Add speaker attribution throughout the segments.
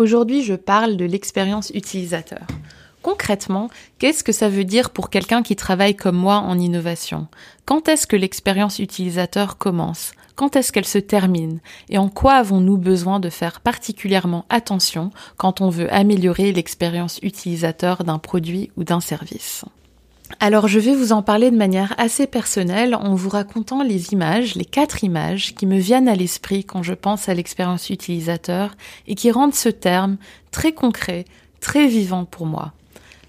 Speaker 1: Aujourd'hui, je parle de l'expérience utilisateur. Concrètement, qu'est-ce que ça veut dire pour quelqu'un qui travaille comme moi en innovation? Quand est-ce que l'expérience utilisateur commence? Quand est-ce qu'elle se termine? Et en quoi avons-nous besoin de faire particulièrement attention quand on veut améliorer l'expérience utilisateur d'un produit ou d'un service? Alors je vais vous en parler de manière assez personnelle en vous racontant les images, les quatre images qui me viennent à l'esprit quand je pense à l'expérience utilisateur et qui rendent ce terme très concret, très vivant pour moi.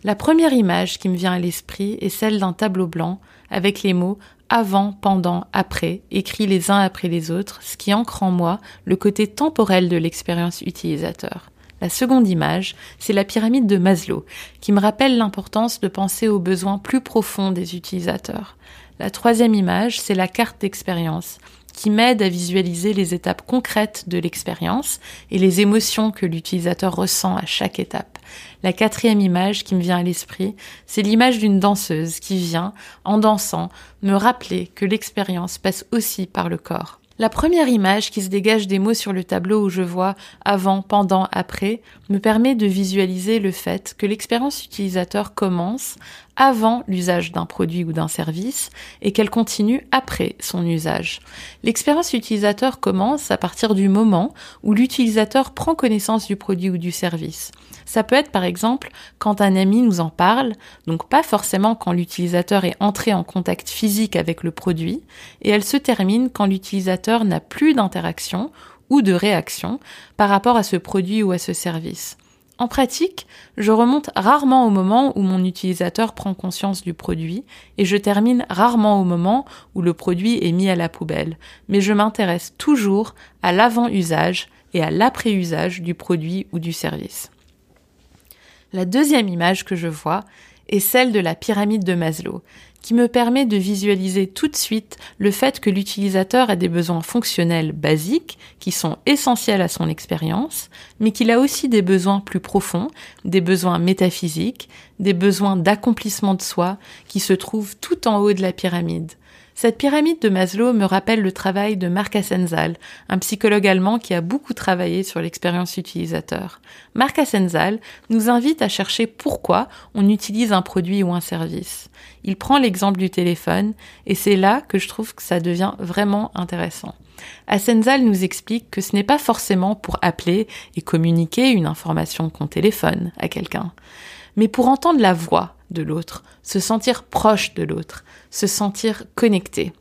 Speaker 1: La première image qui me vient à l'esprit est celle d'un tableau blanc avec les mots avant, pendant, après, écrits les uns après les autres, ce qui ancre en moi le côté temporel de l'expérience utilisateur. La seconde image, c'est la pyramide de Maslow, qui me rappelle l'importance de penser aux besoins plus profonds des utilisateurs. La troisième image, c'est la carte d'expérience, qui m'aide à visualiser les étapes concrètes de l'expérience et les émotions que l'utilisateur ressent à chaque étape. La quatrième image qui me vient à l'esprit, c'est l'image d'une danseuse qui vient, en dansant, me rappeler que l'expérience passe aussi par le corps. La première image qui se dégage des mots sur le tableau où je vois avant, pendant, après me permet de visualiser le fait que l'expérience utilisateur commence avant l'usage d'un produit ou d'un service et qu'elle continue après son usage. L'expérience utilisateur commence à partir du moment où l'utilisateur prend connaissance du produit ou du service. Ça peut être par exemple quand un ami nous en parle, donc pas forcément quand l'utilisateur est entré en contact physique avec le produit, et elle se termine quand l'utilisateur n'a plus d'interaction ou de réaction par rapport à ce produit ou à ce service. En pratique, je remonte rarement au moment où mon utilisateur prend conscience du produit et je termine rarement au moment où le produit est mis à la poubelle, mais je m'intéresse toujours à l'avant-usage et à l'après-usage du produit ou du service. La deuxième image que je vois est celle de la pyramide de Maslow, qui me permet de visualiser tout de suite le fait que l'utilisateur a des besoins fonctionnels basiques qui sont essentiels à son expérience, mais qu'il a aussi des besoins plus profonds, des besoins métaphysiques, des besoins d'accomplissement de soi qui se trouvent tout en haut de la pyramide. Cette pyramide de Maslow me rappelle le travail de Marc Assenzal, un psychologue allemand qui a beaucoup travaillé sur l'expérience utilisateur. Marc Assenzal nous invite à chercher pourquoi on utilise un produit ou un service. Il prend l'exemple du téléphone et c'est là que je trouve que ça devient vraiment intéressant. Assenzal nous explique que ce n'est pas forcément pour appeler et communiquer une information qu'on téléphone à quelqu'un, mais pour entendre la voix, de l'autre, se sentir proche de l'autre, se sentir connecté.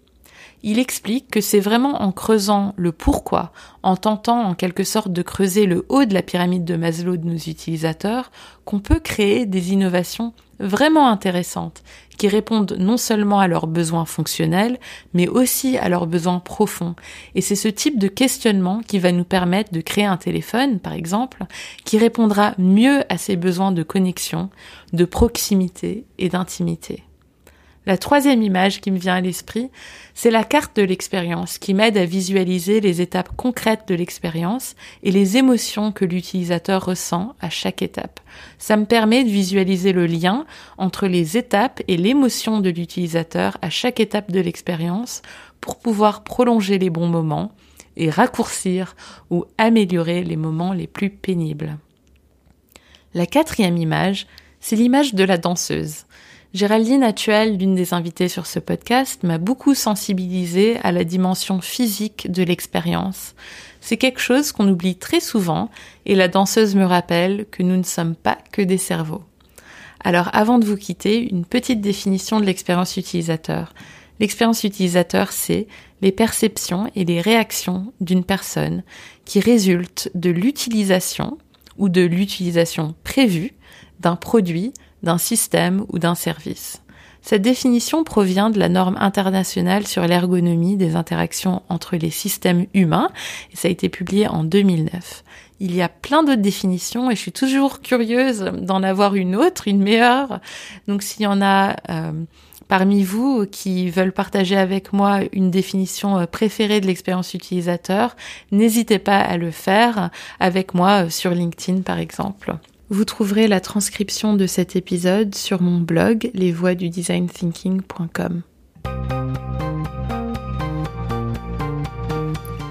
Speaker 1: Il explique que c'est vraiment en creusant le pourquoi, en tentant en quelque sorte de creuser le haut de la pyramide de Maslow de nos utilisateurs, qu'on peut créer des innovations vraiment intéressantes, qui répondent non seulement à leurs besoins fonctionnels, mais aussi à leurs besoins profonds. Et c'est ce type de questionnement qui va nous permettre de créer un téléphone, par exemple, qui répondra mieux à ces besoins de connexion, de proximité et d'intimité. La troisième image qui me vient à l'esprit, c'est la carte de l'expérience qui m'aide à visualiser les étapes concrètes de l'expérience et les émotions que l'utilisateur ressent à chaque étape. Ça me permet de visualiser le lien entre les étapes et l'émotion de l'utilisateur à chaque étape de l'expérience pour pouvoir prolonger les bons moments et raccourcir ou améliorer les moments les plus pénibles. La quatrième image, c'est l'image de la danseuse. Géraldine Actuel, l'une des invitées sur ce podcast, m'a beaucoup sensibilisée à la dimension physique de l'expérience. C'est quelque chose qu'on oublie très souvent et la danseuse me rappelle que nous ne sommes pas que des cerveaux. Alors avant de vous quitter, une petite définition de l'expérience utilisateur. L'expérience utilisateur, c'est les perceptions et les réactions d'une personne qui résultent de l'utilisation ou de l'utilisation prévue d'un produit d'un système ou d'un service. Cette définition provient de la norme internationale sur l'ergonomie des interactions entre les systèmes humains et ça a été publié en 2009. Il y a plein d'autres définitions et je suis toujours curieuse d'en avoir une autre, une meilleure. Donc s'il y en a euh, parmi vous qui veulent partager avec moi une définition euh, préférée de l'expérience utilisateur, n'hésitez pas à le faire avec moi euh, sur LinkedIn par exemple. Vous trouverez la transcription de cet épisode sur mon blog lesvoiesdudesignThinking.com.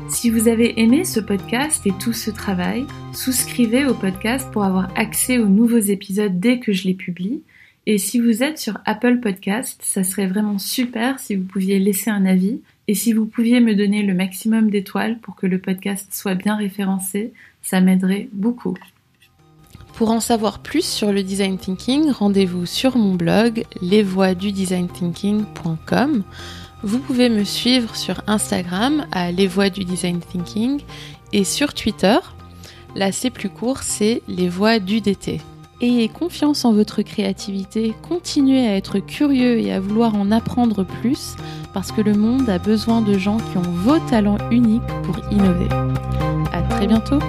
Speaker 1: Si vous avez aimé ce podcast et tout ce travail, souscrivez au podcast pour avoir accès aux nouveaux épisodes dès que je les publie. Et si vous êtes sur Apple Podcast, ça serait vraiment super si vous pouviez laisser un avis et si vous pouviez me donner le maximum d'étoiles pour que le podcast soit bien référencé, ça m'aiderait beaucoup. Pour en savoir plus sur le design thinking, rendez-vous sur mon blog lesvoiesdudesignThinking.com. Vous pouvez me suivre sur Instagram à Les Voix du Design Thinking et sur Twitter. Là, c'est plus court, c'est Les Voix du DT. Ayez confiance en votre créativité, continuez à être curieux et à vouloir en apprendre plus parce que le monde a besoin de gens qui ont vos talents uniques pour innover. À très bientôt!